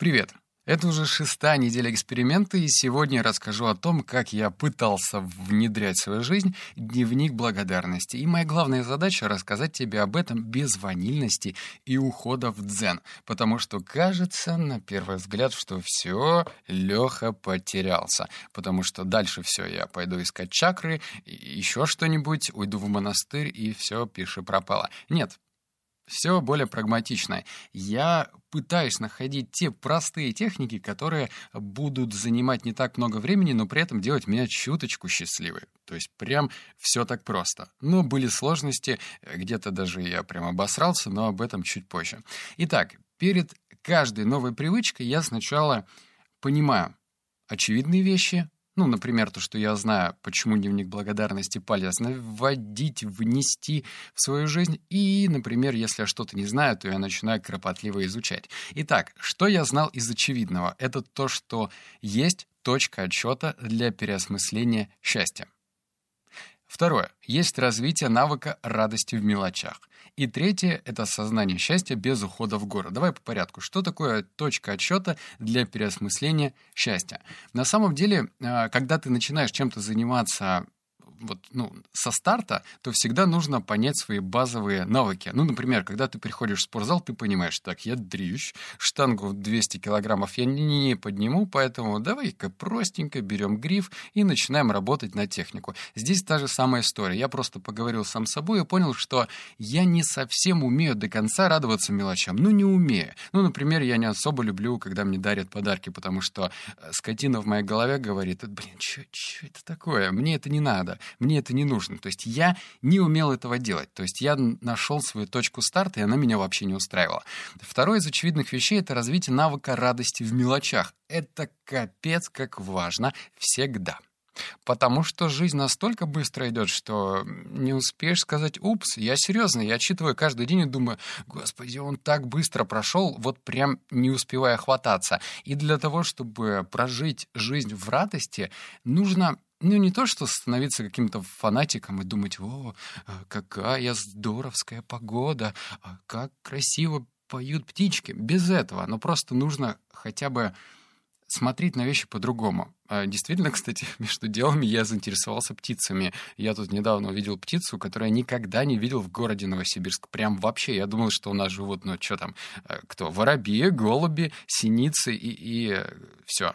Привет! Это уже шестая неделя эксперимента, и сегодня я расскажу о том, как я пытался внедрять в свою жизнь дневник благодарности. И моя главная задача — рассказать тебе об этом без ванильности и ухода в дзен, потому что кажется, на первый взгляд, что все, Леха потерялся, потому что дальше все, я пойду искать чакры, еще что-нибудь, уйду в монастырь, и все, пиши пропало. Нет, все более прагматично. Я пытаюсь находить те простые техники, которые будут занимать не так много времени, но при этом делать меня чуточку счастливой. То есть прям все так просто. Но были сложности, где-то даже я прям обосрался, но об этом чуть позже. Итак, перед каждой новой привычкой я сначала понимаю очевидные вещи, ну, например, то, что я знаю, почему дневник благодарности полезно вводить, внести в свою жизнь. И, например, если я что-то не знаю, то я начинаю кропотливо изучать. Итак, что я знал из очевидного? Это то, что есть точка отчета для переосмысления счастья. Второе. Есть развитие навыка радости в мелочах. И третье — это осознание счастья без ухода в горы. Давай по порядку. Что такое точка отсчета для переосмысления счастья? На самом деле, а, когда ты начинаешь чем-то заниматься вот, ну, со старта, то всегда нужно понять свои базовые навыки. Ну, например, когда ты приходишь в спортзал, ты понимаешь, так, я дрищ, штангу 200 килограммов я не, не подниму, поэтому давай-ка простенько берем гриф и начинаем работать на технику. Здесь та же самая история. Я просто поговорил сам с собой и понял, что я не совсем умею до конца радоваться мелочам. Ну, не умею. Ну, например, я не особо люблю, когда мне дарят подарки, потому что э, скотина в моей голове говорит, блин, что это такое? Мне это не надо мне это не нужно. То есть я не умел этого делать. То есть я нашел свою точку старта, и она меня вообще не устраивала. Второе из очевидных вещей — это развитие навыка радости в мелочах. Это капец как важно всегда. Потому что жизнь настолько быстро идет, что не успеешь сказать «упс». Я серьезно, я отчитываю каждый день и думаю, господи, он так быстро прошел, вот прям не успевая хвататься. И для того, чтобы прожить жизнь в радости, нужно ну, не то, что становиться каким-то фанатиком и думать, о, а, какая здоровская погода, а как красиво поют птички. Без этого. Но просто нужно хотя бы смотреть на вещи по-другому. А, действительно, кстати, между делами я заинтересовался птицами. Я тут недавно увидел птицу, которую я никогда не видел в городе Новосибирск. Прям вообще. Я думал, что у нас живут, ну, что там, кто? Воробьи, голуби, синицы и, и все.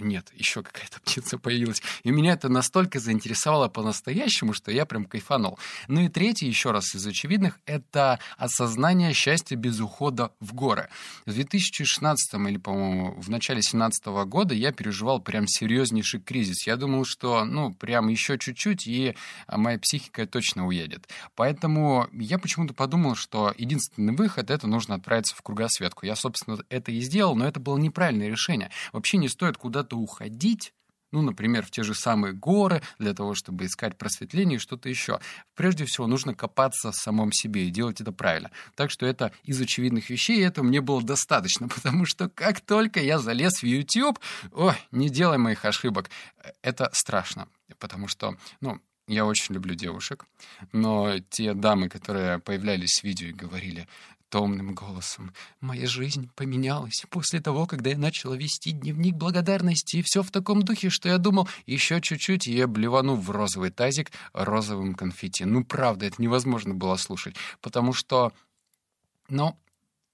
Нет, еще какая-то птица появилась. И меня это настолько заинтересовало по-настоящему, что я прям кайфанул. Ну и третий, еще раз из очевидных, это осознание счастья без ухода в горы. В 2016 или, по-моему, в начале 2017 года я переживал прям серьезнейший кризис. Я думал, что, ну, прям еще чуть-чуть, и моя психика точно уедет. Поэтому я почему-то подумал, что единственный выход — это нужно отправиться в кругосветку. Я, собственно, это и сделал, но это было неправильное решение. Вообще не стоит куда-то куда-то уходить, ну, например, в те же самые горы, для того, чтобы искать просветление и что-то еще. Прежде всего, нужно копаться в самом себе и делать это правильно. Так что это из очевидных вещей, и это мне было достаточно, потому что как только я залез в YouTube, ой, не делай моих ошибок, это страшно, потому что, ну, я очень люблю девушек, но те дамы, которые появлялись в видео и говорили, томным голосом. «Моя жизнь поменялась после того, когда я начала вести дневник благодарности, и все в таком духе, что я думал, еще чуть-чуть, и я блевану в розовый тазик розовым конфетти». Ну, правда, это невозможно было слушать, потому что... Ну,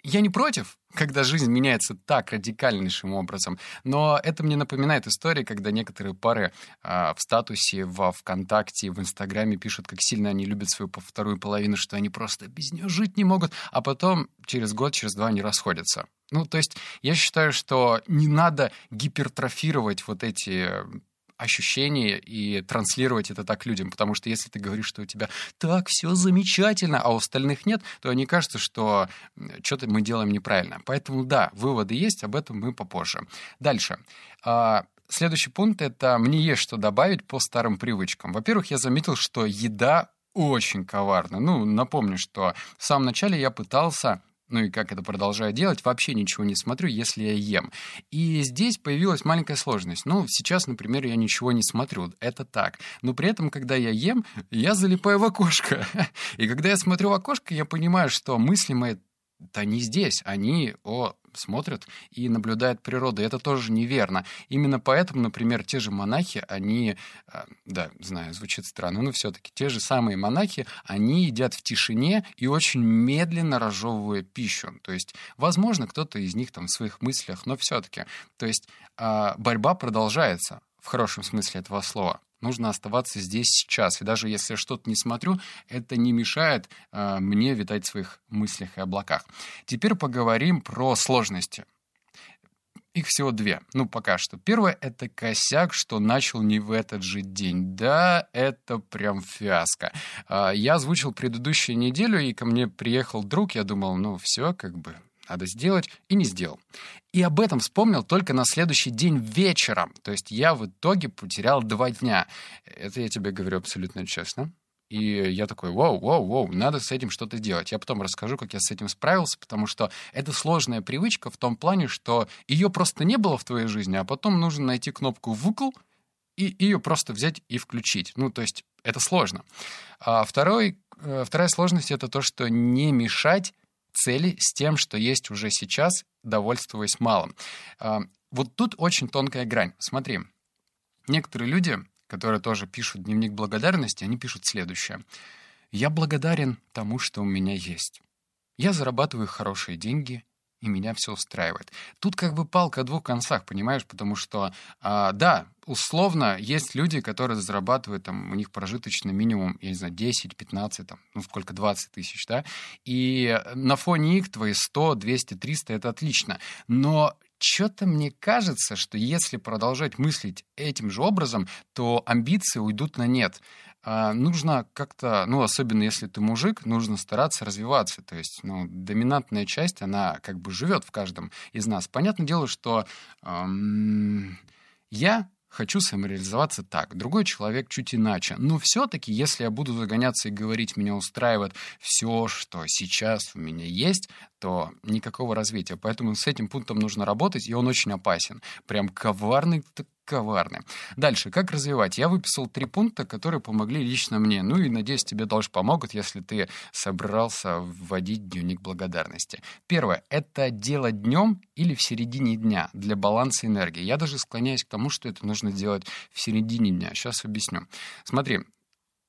я не против, когда жизнь меняется так радикальнейшим образом, но это мне напоминает истории, когда некоторые пары э, в статусе во ВКонтакте, в Инстаграме пишут, как сильно они любят свою вторую половину, что они просто без нее жить не могут, а потом через год, через два они расходятся. Ну, то есть я считаю, что не надо гипертрофировать вот эти ощущение и транслировать это так людям. Потому что если ты говоришь, что у тебя так все замечательно, а у остальных нет, то они кажется, что что-то мы делаем неправильно. Поэтому да, выводы есть, об этом мы попозже. Дальше. А, следующий пункт — это мне есть что добавить по старым привычкам. Во-первых, я заметил, что еда очень коварна. Ну, напомню, что в самом начале я пытался ну и как это продолжаю делать, вообще ничего не смотрю, если я ем. И здесь появилась маленькая сложность. Ну, сейчас, например, я ничего не смотрю, это так. Но при этом, когда я ем, я залипаю в окошко. И когда я смотрю в окошко, я понимаю, что мысли мои да не здесь, они о смотрят и наблюдают природу. И это тоже неверно. Именно поэтому, например, те же монахи, они, а, да, знаю, звучит странно, но все-таки те же самые монахи, они едят в тишине и очень медленно разжевывая пищу. То есть, возможно, кто-то из них там в своих мыслях, но все-таки. То есть а, борьба продолжается в хорошем смысле этого слова. Нужно оставаться здесь сейчас. И даже если что-то не смотрю, это не мешает э, мне витать в своих мыслях и облаках. Теперь поговорим про сложности. Их всего две. Ну, пока что. Первое — это косяк, что начал не в этот же день. Да, это прям фиаско. А, я озвучил предыдущую неделю, и ко мне приехал друг. Я думал, ну, все, как бы, надо сделать, и не сделал. И об этом вспомнил только на следующий день вечером. То есть я в итоге потерял два дня. Это я тебе говорю абсолютно честно. И я такой, вау, вау, вау, надо с этим что-то делать. Я потом расскажу, как я с этим справился, потому что это сложная привычка в том плане, что ее просто не было в твоей жизни, а потом нужно найти кнопку «выкл», и ее просто взять и включить. Ну, то есть это сложно. А второй, э, вторая сложность — это то, что не мешать цели с тем, что есть уже сейчас, довольствуясь малым. А, вот тут очень тонкая грань. Смотри, некоторые люди, которые тоже пишут дневник благодарности, они пишут следующее. «Я благодарен тому, что у меня есть. Я зарабатываю хорошие деньги, и меня все устраивает. Тут как бы палка о двух концах, понимаешь, потому что, а, да, условно, есть люди, которые зарабатывают, там, у них прожиточный минимум, я не знаю, 10, 15, там, ну, сколько, 20 тысяч, да, и на фоне их твои 100, 200, 300 — это отлично. Но что-то мне кажется, что если продолжать мыслить этим же образом, то амбиции уйдут на нет. А, нужно как-то, ну, особенно если ты мужик, нужно стараться развиваться. То есть, ну, доминантная часть, она как бы живет в каждом из нас. Понятное дело, что я хочу самореализоваться так, другой человек чуть иначе. Но все-таки, если я буду загоняться и говорить, меня устраивает все, что сейчас у меня есть, то никакого развития. Поэтому с этим пунктом нужно работать, и он очень опасен. Прям коварный коварны. Дальше, как развивать? Я выписал три пункта, которые помогли лично мне. Ну и, надеюсь, тебе тоже помогут, если ты собрался вводить дневник благодарности. Первое — это делать днем или в середине дня для баланса энергии. Я даже склоняюсь к тому, что это нужно делать в середине дня. Сейчас объясню. Смотри,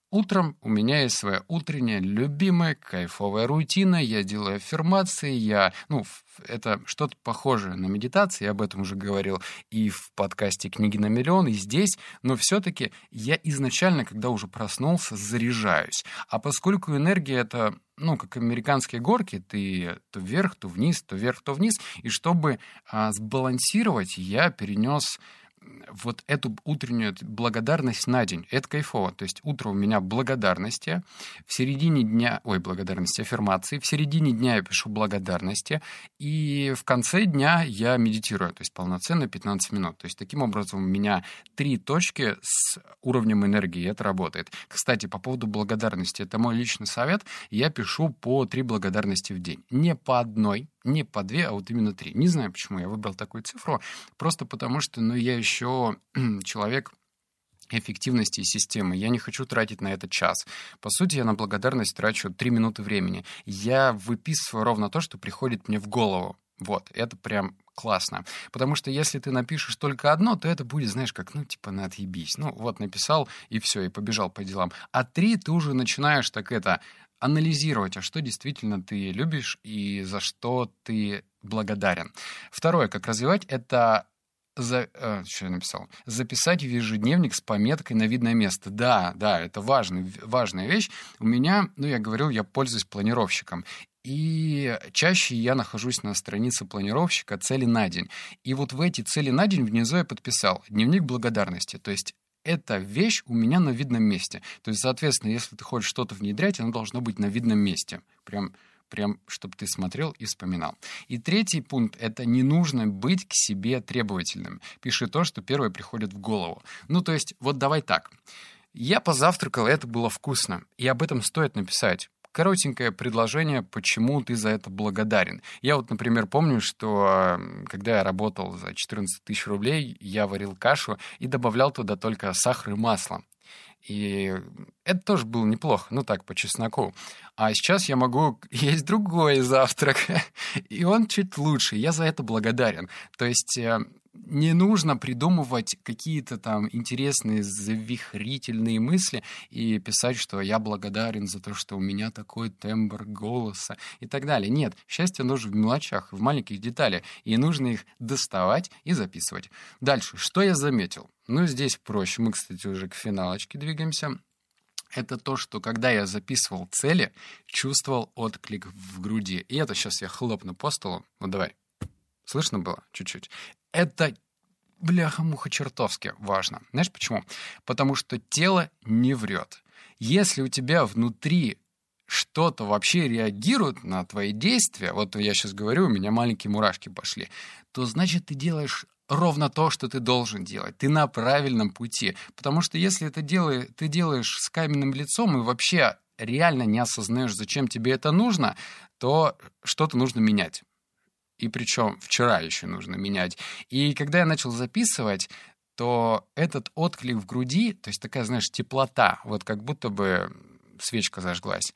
Утром у меня есть своя утренняя любимая кайфовая рутина. Я делаю аффирмации, я, ну, это что-то похожее на медитацию, я об этом уже говорил и в подкасте «Книги на миллион», и здесь, но все-таки я изначально, когда уже проснулся, заряжаюсь. А поскольку энергия — это ну, как американские горки, ты то вверх, то вниз, то вверх, то вниз. И чтобы а, сбалансировать, я перенес вот эту утреннюю благодарность на день. Это кайфово. То есть утро у меня благодарности, в середине дня, ой, благодарности, аффирмации, в середине дня я пишу благодарности, и в конце дня я медитирую, то есть полноценно 15 минут. То есть таким образом у меня три точки с уровнем энергии, и это работает. Кстати, по поводу благодарности, это мой личный совет, я пишу по три благодарности в день. Не по одной, не по две, а вот именно три. Не знаю, почему я выбрал такую цифру, просто потому что, ну, я еще человек эффективности системы. Я не хочу тратить на это час. По сути, я на благодарность трачу три минуты времени. Я выписываю ровно то, что приходит мне в голову. Вот, это прям классно. Потому что если ты напишешь только одно, то это будет, знаешь, как, ну, типа, на отъебись. Ну, вот написал, и все, и побежал по делам. А три ты уже начинаешь так это анализировать, а что действительно ты любишь и за что ты благодарен. Второе, как развивать, это за, э, что я написал? Записать в ежедневник с пометкой на видное место. Да, да, это важный, важная вещь. У меня, ну, я говорил, я пользуюсь планировщиком. И чаще я нахожусь на странице планировщика «Цели на день». И вот в эти цели на день внизу я подписал «Дневник благодарности». То есть эта вещь у меня на видном месте. То есть, соответственно, если ты хочешь что-то внедрять, оно должно быть на видном месте. Прям прям, чтобы ты смотрел и вспоминал. И третий пункт — это не нужно быть к себе требовательным. Пиши то, что первое приходит в голову. Ну, то есть, вот давай так. Я позавтракал, это было вкусно. И об этом стоит написать коротенькое предложение, почему ты за это благодарен. Я вот, например, помню, что когда я работал за 14 тысяч рублей, я варил кашу и добавлял туда только сахар и масло. И это тоже было неплохо, ну так, по чесноку. А сейчас я могу есть другой завтрак, и он чуть лучше. Я за это благодарен. То есть э, не нужно придумывать какие-то там интересные завихрительные мысли и писать, что я благодарен за то, что у меня такой тембр голоса и так далее. Нет, счастье нужно в мелочах, в маленьких деталях, и нужно их доставать и записывать. Дальше, что я заметил? Ну, здесь проще. Мы, кстати, уже к финалочке двигаемся это то, что когда я записывал цели, чувствовал отклик в груди. И это сейчас я хлопну по столу. Вот давай. Слышно было? Чуть-чуть. Это бляха-муха чертовски важно. Знаешь почему? Потому что тело не врет. Если у тебя внутри что-то вообще реагирует на твои действия, вот я сейчас говорю, у меня маленькие мурашки пошли, то значит ты делаешь ровно то, что ты должен делать. Ты на правильном пути. Потому что если это делаешь, ты делаешь с каменным лицом и вообще реально не осознаешь, зачем тебе это нужно, то что-то нужно менять. И причем вчера еще нужно менять. И когда я начал записывать, то этот отклик в груди, то есть такая, знаешь, теплота, вот как будто бы свечка зажглась,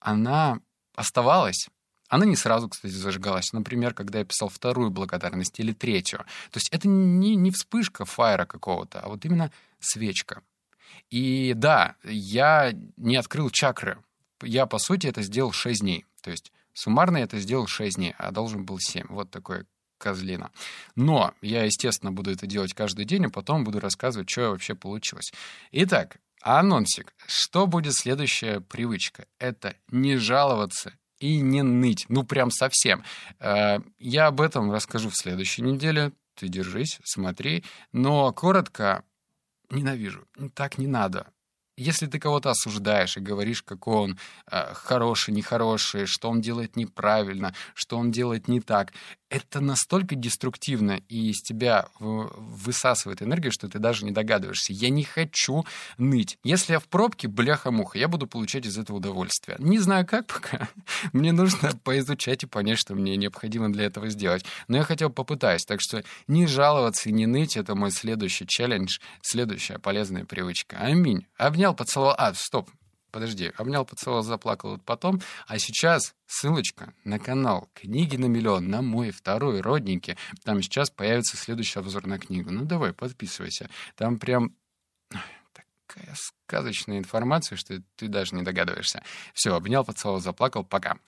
она оставалась. Она не сразу, кстати, зажигалась. Например, когда я писал вторую благодарность или третью. То есть это не, не вспышка фаера какого-то, а вот именно свечка. И да, я не открыл чакры. Я, по сути, это сделал 6 дней. То есть Суммарно я это сделал 6 дней, а должен был 7. Вот такой козлина. Но я, естественно, буду это делать каждый день, а потом буду рассказывать, что вообще получилось. Итак, анонсик. Что будет следующая привычка? Это не жаловаться и не ныть. Ну, прям совсем. Э, я об этом расскажу в следующей неделе. Ты держись, смотри. Но коротко, ненавижу. Так не надо если ты кого-то осуждаешь и говоришь, какой он э, хороший, нехороший, что он делает неправильно, что он делает не так, это настолько деструктивно и из тебя высасывает энергию, что ты даже не догадываешься. Я не хочу ныть. Если я в пробке, бляха-муха, я буду получать из этого удовольствие. Не знаю как пока. Мне нужно поизучать и понять, что мне необходимо для этого сделать. Но я хотел попытаюсь. Так что не жаловаться и не ныть — это мой следующий челлендж, следующая полезная привычка. Аминь. Обнял, поцеловал. А, стоп, подожди, обнял, поцеловал, заплакал вот потом. А сейчас ссылочка на канал «Книги на миллион», на мой второй родненький. Там сейчас появится следующий обзор на книгу. Ну, давай, подписывайся. Там прям такая сказочная информация, что ты даже не догадываешься. Все, обнял, поцеловал, заплакал. Пока.